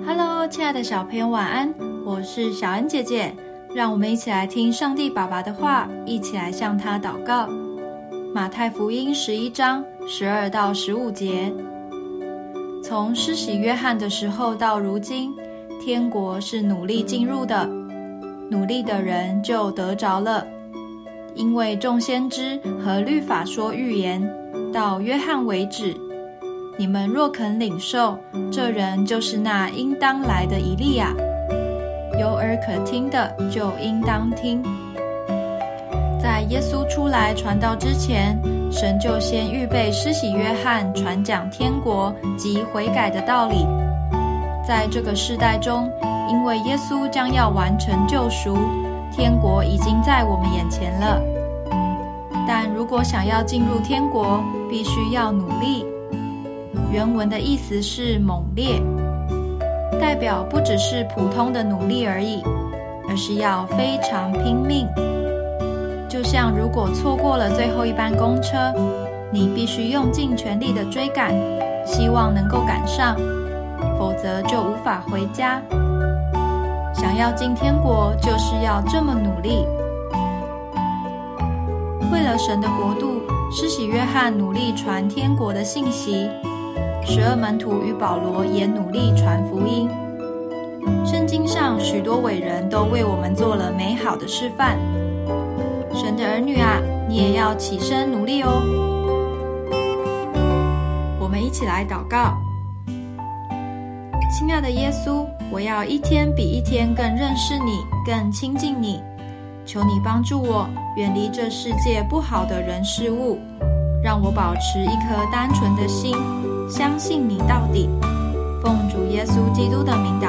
Hello，亲爱的小朋友，晚安！我是小恩姐姐，让我们一起来听上帝爸爸的话，一起来向他祷告。马太福音十一章十二到十五节，从施洗约翰的时候到如今，天国是努力进入的，努力的人就得着了。因为众先知和律法说预言，到约翰为止。你们若肯领受，这人就是那应当来的以利亚。有耳可听的，就应当听。在耶稣出来传道之前，神就先预备施洗约翰传讲天国及悔改的道理。在这个世代中，因为耶稣将要完成救赎，天国已经在我们眼前了。但如果想要进入天国，必须要努力。原文的意思是猛烈，代表不只是普通的努力而已，而是要非常拼命。就像如果错过了最后一班公车，你必须用尽全力的追赶，希望能够赶上，否则就无法回家。想要进天国，就是要这么努力。为了神的国度，施洗约翰努力传天国的信息。十二门徒与保罗也努力传福音。圣经上许多伟人都为我们做了美好的示范。神的儿女啊，你也要起身努力哦。我们一起来祷告：亲爱的耶稣，我要一天比一天更认识你，更亲近你。求你帮助我，远离这世界不好的人事物，让我保持一颗单纯的心。相信你到底，奉主耶稣基督的名。